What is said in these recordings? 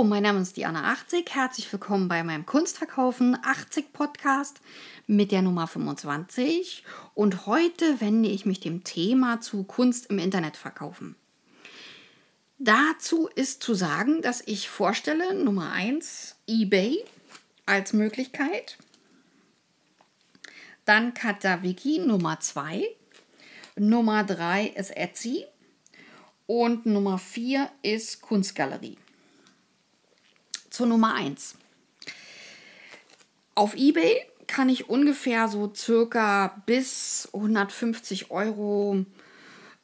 Mein Name ist Diana80. Herzlich willkommen bei meinem Kunstverkaufen 80 Podcast mit der Nummer 25. Und heute wende ich mich dem Thema zu Kunst im Internet verkaufen. Dazu ist zu sagen, dass ich vorstelle Nummer 1 eBay als Möglichkeit. Dann Katawiki Nummer 2. Nummer 3 ist Etsy. Und Nummer 4 ist Kunstgalerie. Zur Nummer 1. Auf eBay kann ich ungefähr so circa bis 150 Euro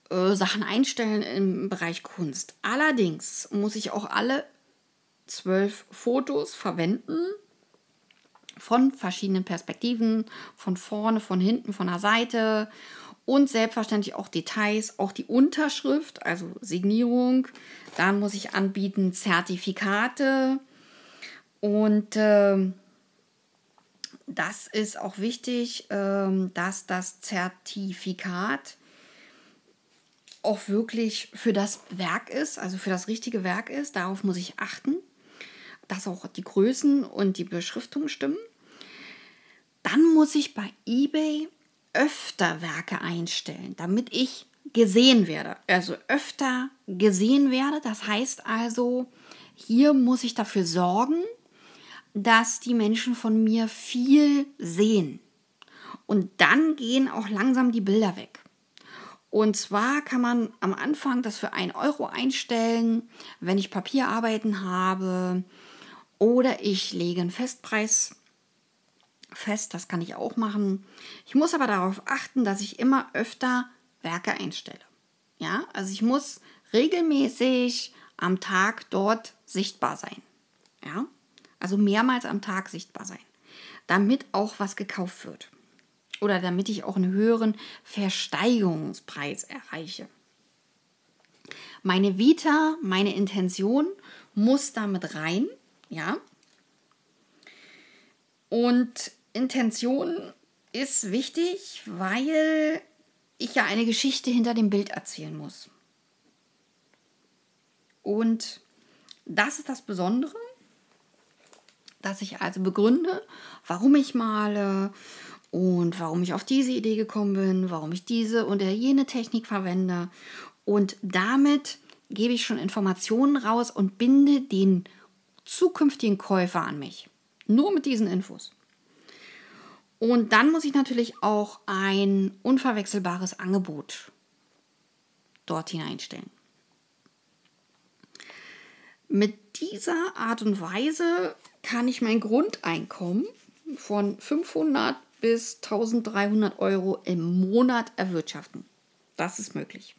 äh, Sachen einstellen im Bereich Kunst. Allerdings muss ich auch alle zwölf Fotos verwenden von verschiedenen Perspektiven, von vorne, von hinten, von der Seite und selbstverständlich auch Details, auch die Unterschrift, also Signierung. Dann muss ich anbieten Zertifikate und äh, das ist auch wichtig, äh, dass das Zertifikat auch wirklich für das Werk ist, also für das richtige Werk ist. Darauf muss ich achten, dass auch die Größen und die Beschriftung stimmen. Dann muss ich bei eBay öfter Werke einstellen, damit ich gesehen werde. Also öfter gesehen werde. Das heißt also, hier muss ich dafür sorgen, dass die Menschen von mir viel sehen. Und dann gehen auch langsam die Bilder weg. Und zwar kann man am Anfang das für 1 Euro einstellen, wenn ich Papierarbeiten habe. Oder ich lege einen Festpreis fest, das kann ich auch machen. Ich muss aber darauf achten, dass ich immer öfter Werke einstelle. Ja, also ich muss regelmäßig am Tag dort sichtbar sein. Ja, also mehrmals am Tag sichtbar sein, damit auch was gekauft wird. Oder damit ich auch einen höheren Versteigerungspreis erreiche. Meine Vita, meine Intention muss damit rein, ja. Und Intention ist wichtig, weil ich ja eine Geschichte hinter dem Bild erzählen muss. Und das ist das Besondere, dass ich also begründe, warum ich male und warum ich auf diese Idee gekommen bin, warum ich diese und jene Technik verwende. Und damit gebe ich schon Informationen raus und binde den zukünftigen Käufer an mich. Nur mit diesen Infos. Und dann muss ich natürlich auch ein unverwechselbares Angebot dort hineinstellen. Mit dieser Art und Weise kann ich mein Grundeinkommen von 500 bis 1300 Euro im Monat erwirtschaften. Das ist möglich.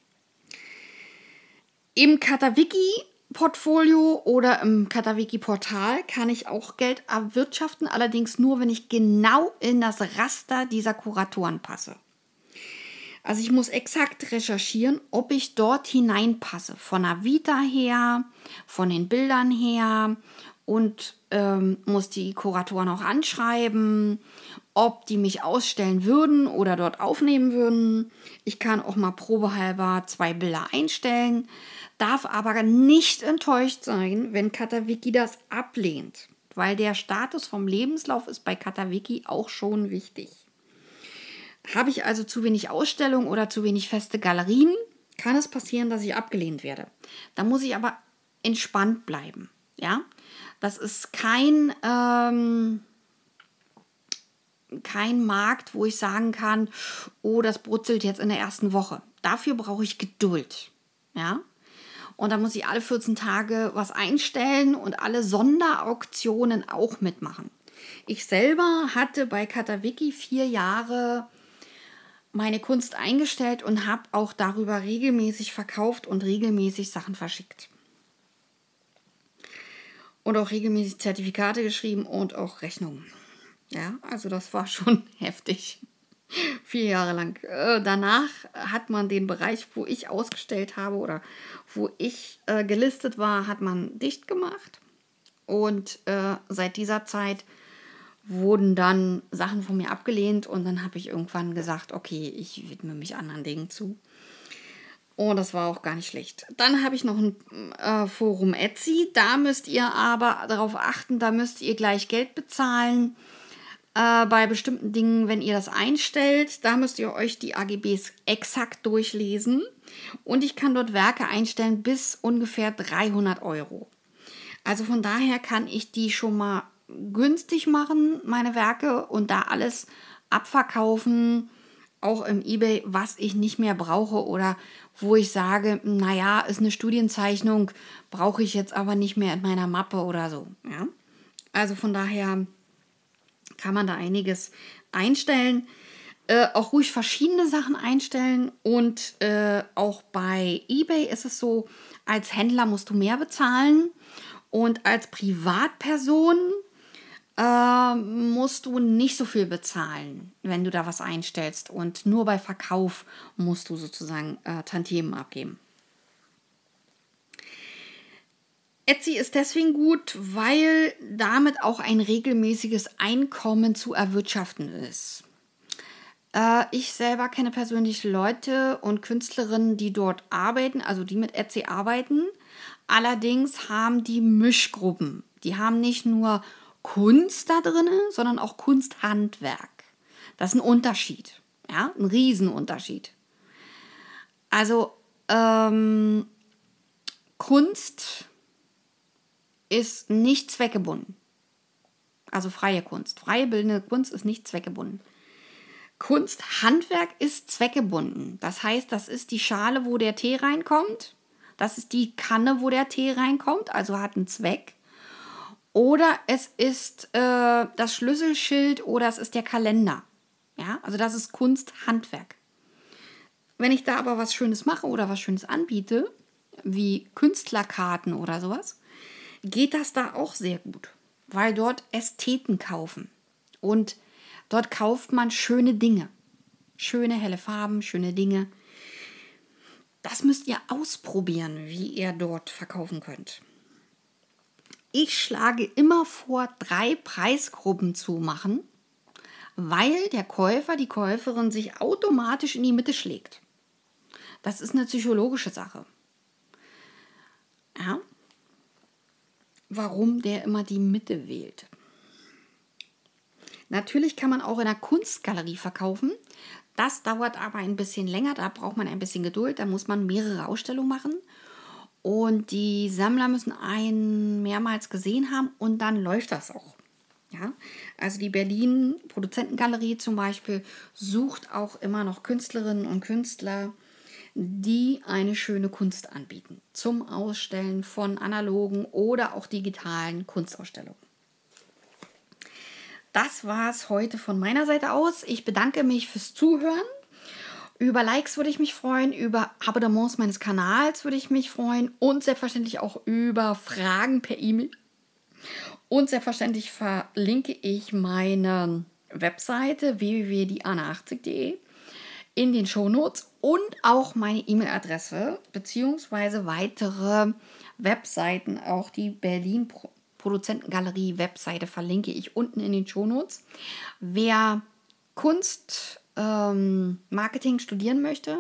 Im Katawiki Portfolio oder im Katawiki-Portal kann ich auch Geld erwirtschaften, allerdings nur, wenn ich genau in das Raster dieser Kuratoren passe. Also ich muss exakt recherchieren, ob ich dort hineinpasse, von der Vita her, von den Bildern her und ähm, muss die Kuratoren auch anschreiben, ob die mich ausstellen würden oder dort aufnehmen würden. Ich kann auch mal probehalber zwei Bilder einstellen darf aber nicht enttäuscht sein, wenn Katawiki das ablehnt, weil der Status vom Lebenslauf ist bei Katawiki auch schon wichtig. Habe ich also zu wenig Ausstellungen oder zu wenig feste Galerien, kann es passieren, dass ich abgelehnt werde. Da muss ich aber entspannt bleiben. Ja, das ist kein ähm, kein Markt, wo ich sagen kann, oh, das brutzelt jetzt in der ersten Woche. Dafür brauche ich Geduld. Ja, und da muss ich alle 14 Tage was einstellen und alle Sonderauktionen auch mitmachen. Ich selber hatte bei Katawiki vier Jahre meine Kunst eingestellt und habe auch darüber regelmäßig verkauft und regelmäßig Sachen verschickt. Und auch regelmäßig Zertifikate geschrieben und auch Rechnungen. Ja, also das war schon heftig. Vier Jahre lang. Äh, danach hat man den Bereich, wo ich ausgestellt habe oder wo ich äh, gelistet war, hat man dicht gemacht. Und äh, seit dieser Zeit wurden dann Sachen von mir abgelehnt und dann habe ich irgendwann gesagt, okay, ich widme mich anderen Dingen zu. Und das war auch gar nicht schlecht. Dann habe ich noch ein äh, Forum Etsy. Da müsst ihr aber darauf achten, da müsst ihr gleich Geld bezahlen. Äh, bei bestimmten Dingen, wenn ihr das einstellt, da müsst ihr euch die AGBs exakt durchlesen. Und ich kann dort Werke einstellen bis ungefähr 300 Euro. Also von daher kann ich die schon mal günstig machen, meine Werke, und da alles abverkaufen, auch im eBay, was ich nicht mehr brauche oder wo ich sage, naja, ist eine Studienzeichnung, brauche ich jetzt aber nicht mehr in meiner Mappe oder so. Ja? Also von daher kann man da einiges einstellen. Äh, auch ruhig verschiedene Sachen einstellen. Und äh, auch bei eBay ist es so, als Händler musst du mehr bezahlen. Und als Privatperson äh, musst du nicht so viel bezahlen, wenn du da was einstellst. Und nur bei Verkauf musst du sozusagen äh, Tantiemen abgeben. Etsy ist deswegen gut, weil damit auch ein regelmäßiges Einkommen zu erwirtschaften ist. Äh, ich selber kenne persönlich Leute und Künstlerinnen, die dort arbeiten, also die mit Etsy arbeiten. Allerdings haben die Mischgruppen. Die haben nicht nur Kunst da drin, sondern auch Kunsthandwerk. Das ist ein Unterschied. Ja, ein Riesenunterschied. Also ähm, Kunst ist nicht zweckgebunden. Also freie Kunst. Freie bildende Kunst ist nicht zweckgebunden. Kunsthandwerk ist zweckgebunden. Das heißt, das ist die Schale, wo der Tee reinkommt. Das ist die Kanne, wo der Tee reinkommt, also hat einen Zweck. Oder es ist äh, das Schlüsselschild oder es ist der Kalender. Ja, also das ist Kunsthandwerk. Wenn ich da aber was Schönes mache oder was Schönes anbiete, wie Künstlerkarten oder sowas, geht das da auch sehr gut, weil dort Ästheten kaufen. Und dort kauft man schöne Dinge. Schöne, helle Farben, schöne Dinge. Das müsst ihr ausprobieren, wie ihr dort verkaufen könnt. Ich schlage immer vor, drei Preisgruppen zu machen, weil der Käufer, die Käuferin sich automatisch in die Mitte schlägt. Das ist eine psychologische Sache. Ja, warum der immer die Mitte wählt. Natürlich kann man auch in einer Kunstgalerie verkaufen. Das dauert aber ein bisschen länger, da braucht man ein bisschen Geduld, da muss man mehrere Ausstellungen machen. Und die Sammler müssen einen mehrmals gesehen haben und dann läuft das auch. Ja, also die Berlin Produzentengalerie zum Beispiel sucht auch immer noch Künstlerinnen und Künstler, die eine schöne Kunst anbieten zum Ausstellen von analogen oder auch digitalen Kunstausstellungen. Das war es heute von meiner Seite aus. Ich bedanke mich fürs Zuhören. Über Likes würde ich mich freuen, über Abonnements meines Kanals würde ich mich freuen und selbstverständlich auch über Fragen per E-Mail. Und selbstverständlich verlinke ich meine Webseite www.diana80.de in den Shownotes und auch meine E-Mail-Adresse beziehungsweise weitere Webseiten, auch die Berlin Produzentengalerie Webseite verlinke ich unten in den Shownotes. Wer Kunst ähm, Marketing studieren möchte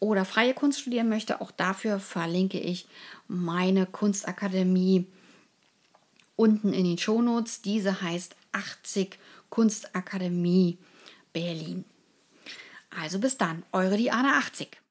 oder freie Kunst studieren möchte, auch dafür verlinke ich meine Kunstakademie unten in den Shownotes. Diese heißt 80 Kunstakademie Berlin. Also bis dann, eure Diana 80.